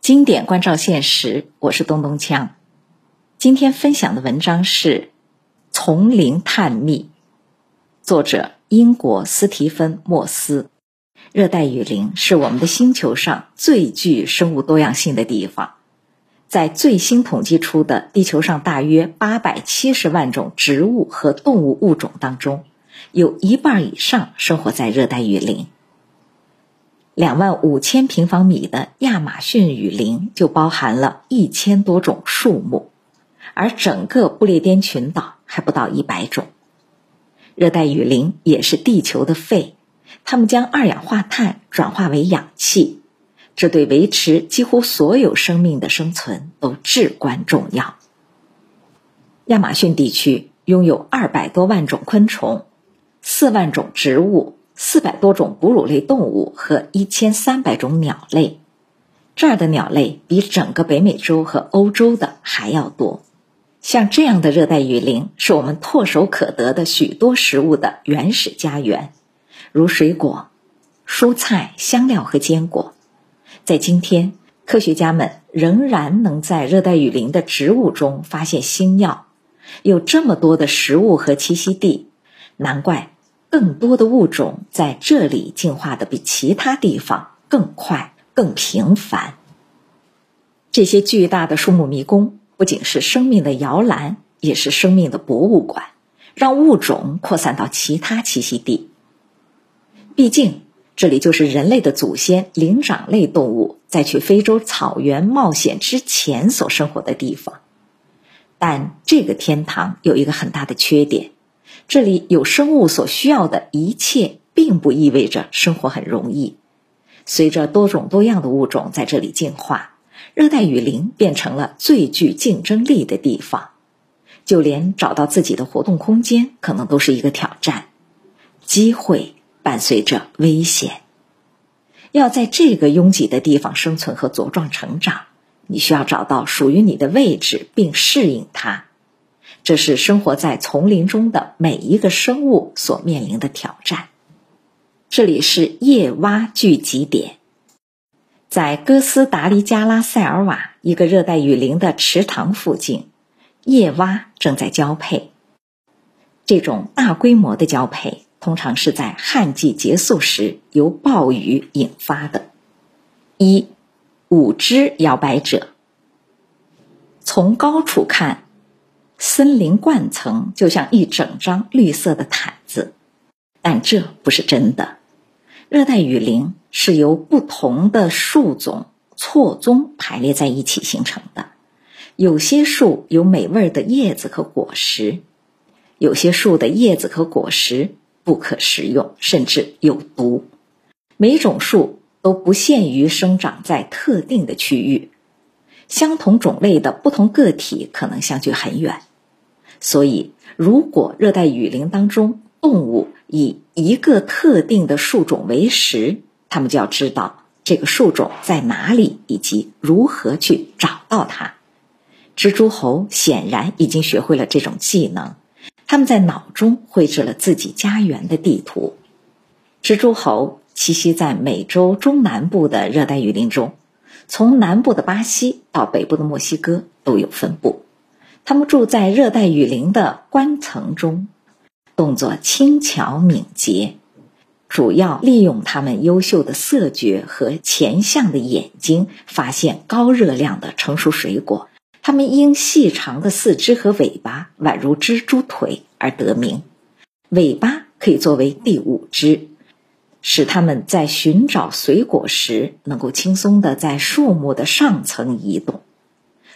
经典关照现实，我是东东锵。今天分享的文章是《丛林探秘》，作者英国斯蒂芬·莫斯。热带雨林是我们的星球上最具生物多样性的地方。在最新统计出的地球上大约八百七十万种植物和动物物种当中，有一半以上生活在热带雨林。两万五千平方米的亚马逊雨林就包含了一千多种树木，而整个不列颠群岛还不到一百种。热带雨林也是地球的肺，它们将二氧化碳转化为氧气。这对维持几乎所有生命的生存都至关重要。亚马逊地区拥有二百多万种昆虫、四万种植物、四百多种哺乳类动物和一千三百种鸟类。这儿的鸟类比整个北美洲和欧洲的还要多。像这样的热带雨林是我们唾手可得的许多食物的原始家园，如水果、蔬菜、香料和坚果。在今天，科学家们仍然能在热带雨林的植物中发现新药。有这么多的食物和栖息地，难怪更多的物种在这里进化的比其他地方更快、更频繁。这些巨大的树木迷宫不仅是生命的摇篮，也是生命的博物馆，让物种扩散到其他栖息地。毕竟。这里就是人类的祖先灵长类动物在去非洲草原冒险之前所生活的地方，但这个天堂有一个很大的缺点：这里有生物所需要的一切，并不意味着生活很容易。随着多种多样的物种在这里进化，热带雨林变成了最具竞争力的地方，就连找到自己的活动空间，可能都是一个挑战。机会。伴随着危险，要在这个拥挤的地方生存和茁壮成长，你需要找到属于你的位置并适应它。这是生活在丛林中的每一个生物所面临的挑战。这里是夜蛙聚集点，在哥斯达黎加拉塞尔瓦一个热带雨林的池塘附近，夜蛙正在交配。这种大规模的交配。通常是在旱季结束时由暴雨引发的。一，五只摇摆者。从高处看，森林冠层就像一整张绿色的毯子，但这不是真的。热带雨林是由不同的树种错综排列在一起形成的。有些树有美味的叶子和果实，有些树的叶子和果实。不可食用，甚至有毒。每种树都不限于生长在特定的区域，相同种类的不同个体可能相距很远。所以，如果热带雨林当中动物以一个特定的树种为食，它们就要知道这个树种在哪里以及如何去找到它。蜘蛛猴显然已经学会了这种技能。他们在脑中绘制了自己家园的地图。蜘蛛猴栖息在美洲中南部的热带雨林中，从南部的巴西到北部的墨西哥都有分布。它们住在热带雨林的冠层中，动作轻巧敏捷，主要利用它们优秀的色觉和前向的眼睛发现高热量的成熟水果。它们因细长的四肢和尾巴宛如蜘蛛腿而得名，尾巴可以作为第五只，使它们在寻找水果时能够轻松地在树木的上层移动。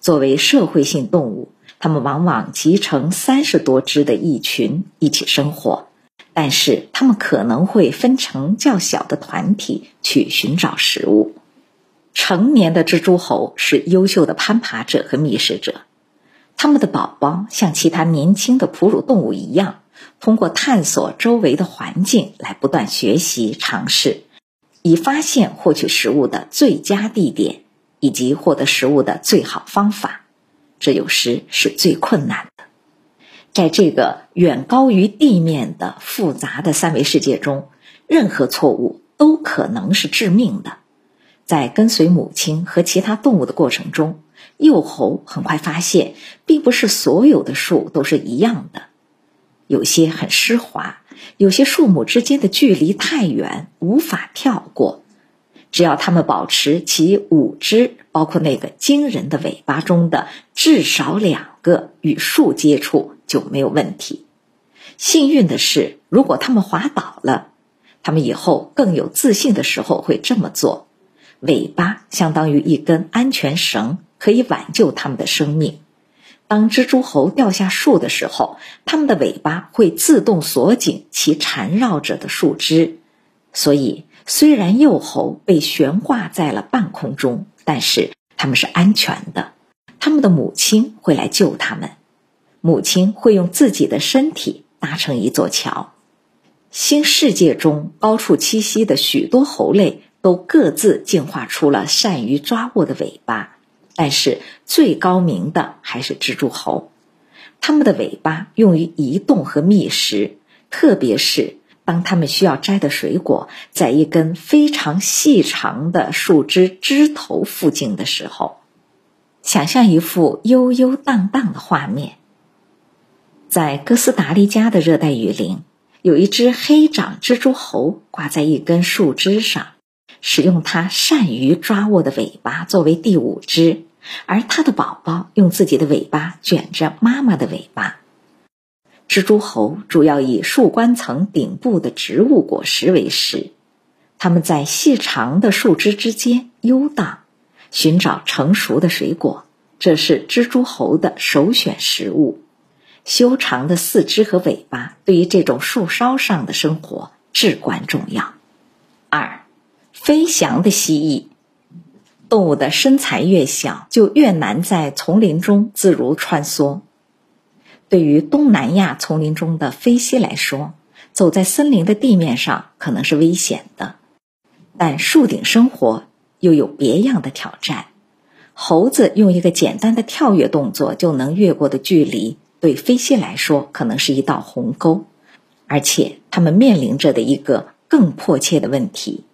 作为社会性动物，它们往往集成三十多只的一群一起生活，但是它们可能会分成较小的团体去寻找食物。成年的蜘蛛猴是优秀的攀爬者和觅食者，它们的宝宝像其他年轻的哺乳动物一样，通过探索周围的环境来不断学习尝试，以发现获取食物的最佳地点以及获得食物的最好方法。这有时是最困难的，在这个远高于地面的复杂的三维世界中，任何错误都可能是致命的。在跟随母亲和其他动物的过程中，幼猴很快发现，并不是所有的树都是一样的，有些很湿滑，有些树木之间的距离太远，无法跳过。只要它们保持其五只，包括那个惊人的尾巴中的至少两个与树接触，就没有问题。幸运的是，如果它们滑倒了，它们以后更有自信的时候会这么做。尾巴相当于一根安全绳，可以挽救它们的生命。当蜘蛛猴掉下树的时候，它们的尾巴会自动锁紧其缠绕着的树枝。所以，虽然幼猴被悬挂在了半空中，但是它们是安全的。它们的母亲会来救它们，母亲会用自己的身体搭成一座桥。新世界中高处栖息的许多猴类。都各自进化出了善于抓握的尾巴，但是最高明的还是蜘蛛猴。它们的尾巴用于移动和觅食，特别是当他们需要摘的水果在一根非常细长的树枝枝头附近的时候。想象一幅悠悠荡荡的画面，在哥斯达黎加的热带雨林，有一只黑掌蜘蛛猴挂在一根树枝上。使用它善于抓握的尾巴作为第五只，而它的宝宝用自己的尾巴卷着妈妈的尾巴。蜘蛛猴主要以树冠层顶部的植物果实为食，它们在细长的树枝之间游荡，寻找成熟的水果，这是蜘蛛猴的首选食物。修长的四肢和尾巴对于这种树梢上的生活至关重要。二。飞翔的蜥蜴，动物的身材越小，就越难在丛林中自如穿梭。对于东南亚丛林中的飞蜥来说，走在森林的地面上可能是危险的，但树顶生活又有别样的挑战。猴子用一个简单的跳跃动作就能越过的距离，对飞蜥来说可能是一道鸿沟，而且它们面临着的一个更迫切的问题。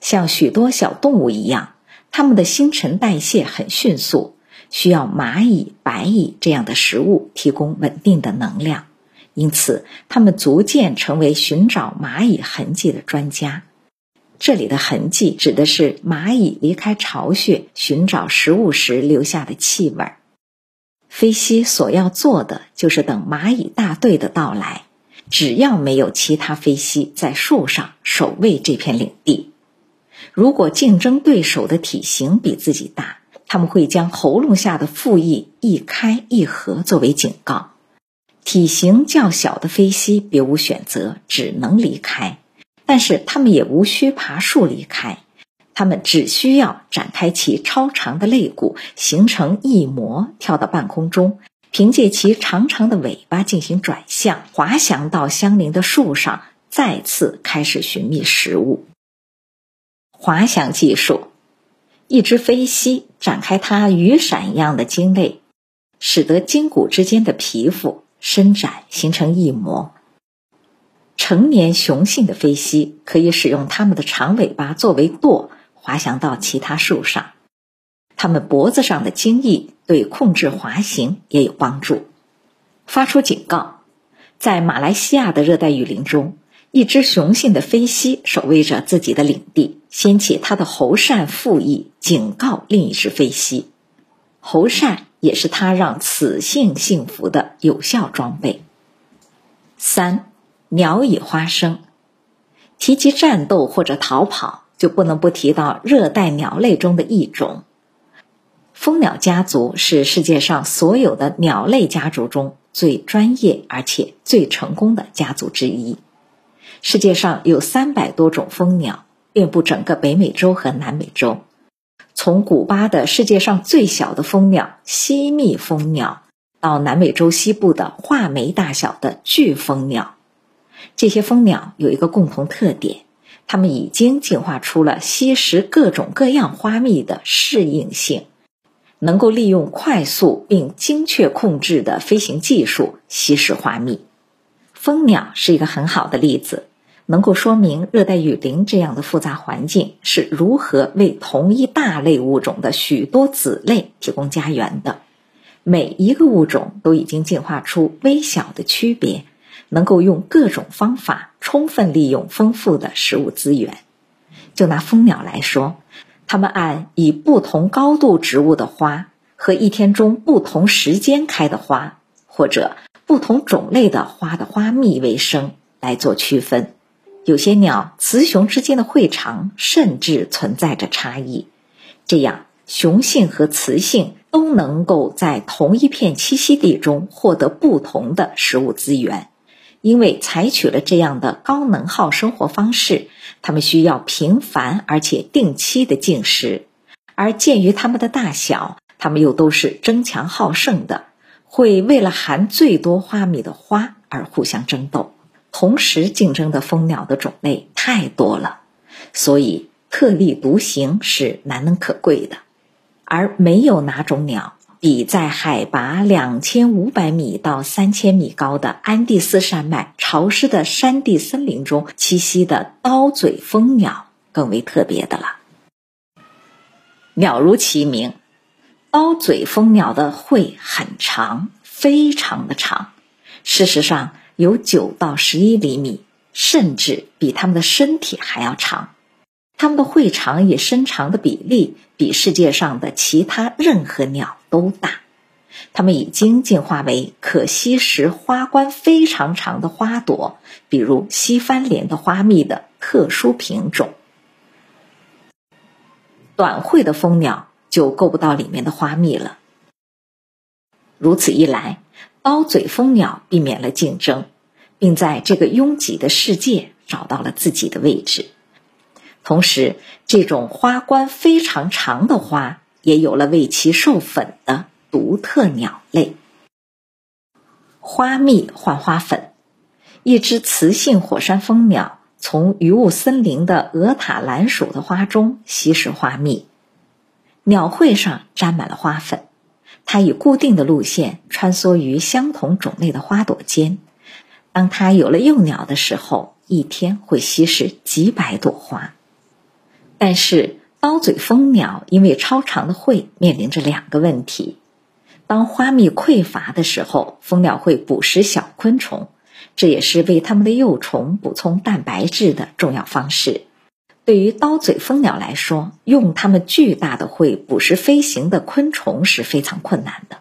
像许多小动物一样，它们的新陈代谢很迅速，需要蚂蚁、白蚁这样的食物提供稳定的能量，因此它们逐渐成为寻找蚂蚁痕迹的专家。这里的痕迹指的是蚂蚁离开巢穴寻找食物时留下的气味。飞蜥所要做的就是等蚂蚁大队的到来，只要没有其他飞蜥在树上守卫这片领地。如果竞争对手的体型比自己大，他们会将喉咙下的腹翼一开一合作为警告。体型较小的飞蜥别无选择，只能离开。但是它们也无需爬树离开，它们只需要展开其超长的肋骨，形成翼膜，跳到半空中，凭借其长长的尾巴进行转向，滑翔到相邻的树上，再次开始寻觅食物。滑翔技术，一只飞蜥展开它羽伞一样的茎肋，使得筋骨之间的皮肤伸展形成翼膜。成年雄性的飞蜥可以使用它们的长尾巴作为舵，滑翔到其他树上。它们脖子上的精翼对控制滑行也有帮助。发出警告，在马来西亚的热带雨林中。一只雄性的飞蜥守卫着自己的领地，掀起它的喉扇复翼，警告另一只飞蜥。喉扇也是它让雌性幸福的有效装备。三，鸟语花生。提及战斗或者逃跑，就不能不提到热带鸟类中的一种——蜂鸟家族，是世界上所有的鸟类家族中最专业而且最成功的家族之一。世界上有三百多种蜂鸟，遍布整个北美洲和南美洲。从古巴的世界上最小的蜂鸟西密蜂鸟，到南美洲西部的画眉大小的巨蜂鸟，这些蜂鸟有一个共同特点：它们已经进化出了吸食各种各样花蜜的适应性，能够利用快速并精确控制的飞行技术吸食花蜜。蜂鸟是一个很好的例子。能够说明热带雨林这样的复杂环境是如何为同一大类物种的许多子类提供家园的。每一个物种都已经进化出微小的区别，能够用各种方法充分利用丰富的食物资源。就拿蜂鸟来说，它们按以不同高度植物的花和一天中不同时间开的花，或者不同种类的花的花蜜为生来做区分。有些鸟雌雄之间的会长甚至存在着差异，这样雄性和雌性都能够在同一片栖息地中获得不同的食物资源。因为采取了这样的高能耗生活方式，它们需要频繁而且定期的进食，而鉴于它们的大小，它们又都是争强好胜的，会为了含最多花蜜的花而互相争斗。同时竞争的蜂鸟的种类太多了，所以特立独行是难能可贵的，而没有哪种鸟。比在海拔两千五百米到三千米高的安第斯山脉潮湿的山地森林中栖息的刀嘴蜂鸟更为特别的了。鸟如其名，刀嘴蜂鸟的喙很长，非常的长，事实上有九到十一厘米，甚至比它们的身体还要长。它们的喙长与身长的比例比世界上的其他任何鸟都大，它们已经进化为可吸食花冠非常长的花朵，比如西番莲的花蜜的特殊品种。短喙的蜂鸟就够不到里面的花蜜了。如此一来，刀嘴蜂鸟避免了竞争，并在这个拥挤的世界找到了自己的位置。同时，这种花冠非常长的花也有了为其授粉的独特鸟类。花蜜换花粉，一只雌性火山蜂鸟从云雾森林的鹅塔兰属的花中吸食花蜜，鸟喙上沾满了花粉，它以固定的路线穿梭于相同种类的花朵间。当它有了幼鸟的时候，一天会吸食几百朵花。但是，刀嘴蜂鸟因为超长的喙，面临着两个问题：当花蜜匮乏的时候，蜂鸟会捕食小昆虫，这也是为它们的幼虫补充蛋白质的重要方式。对于刀嘴蜂鸟来说，用它们巨大的喙捕食飞行的昆虫是非常困难的。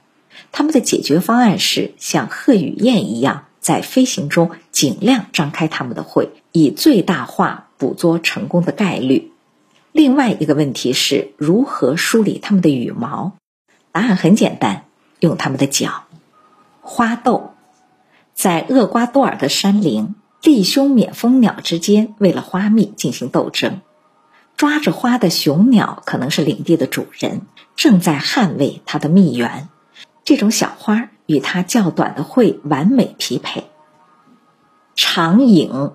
它们的解决方案是像鹤羽燕一样，在飞行中尽量张开它们的喙，以最大化捕捉成功的概率。另外一个问题是如何梳理它们的羽毛？答案很简单，用它们的脚。花豆在厄瓜多尔的山林，弟兄冕蜂鸟之间为了花蜜进行斗争。抓着花的雄鸟可能是领地的主人，正在捍卫它的蜜源。这种小花与它较短的喙完美匹配。长影。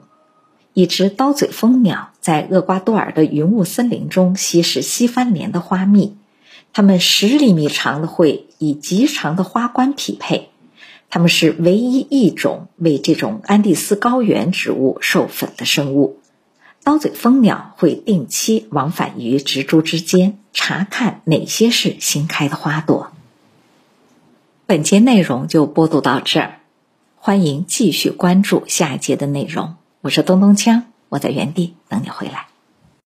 一只刀嘴蜂鸟在厄瓜多尔的云雾森林中吸食西番莲的花蜜，它们十厘米长的喙以极长的花冠匹配，它们是唯一一种为这种安第斯高原植物授粉的生物。刀嘴蜂鸟会定期往返于植株之间，查看哪些是新开的花朵。本节内容就播读到这儿，欢迎继续关注下一节的内容。我是东东锵，我在原地等你回来。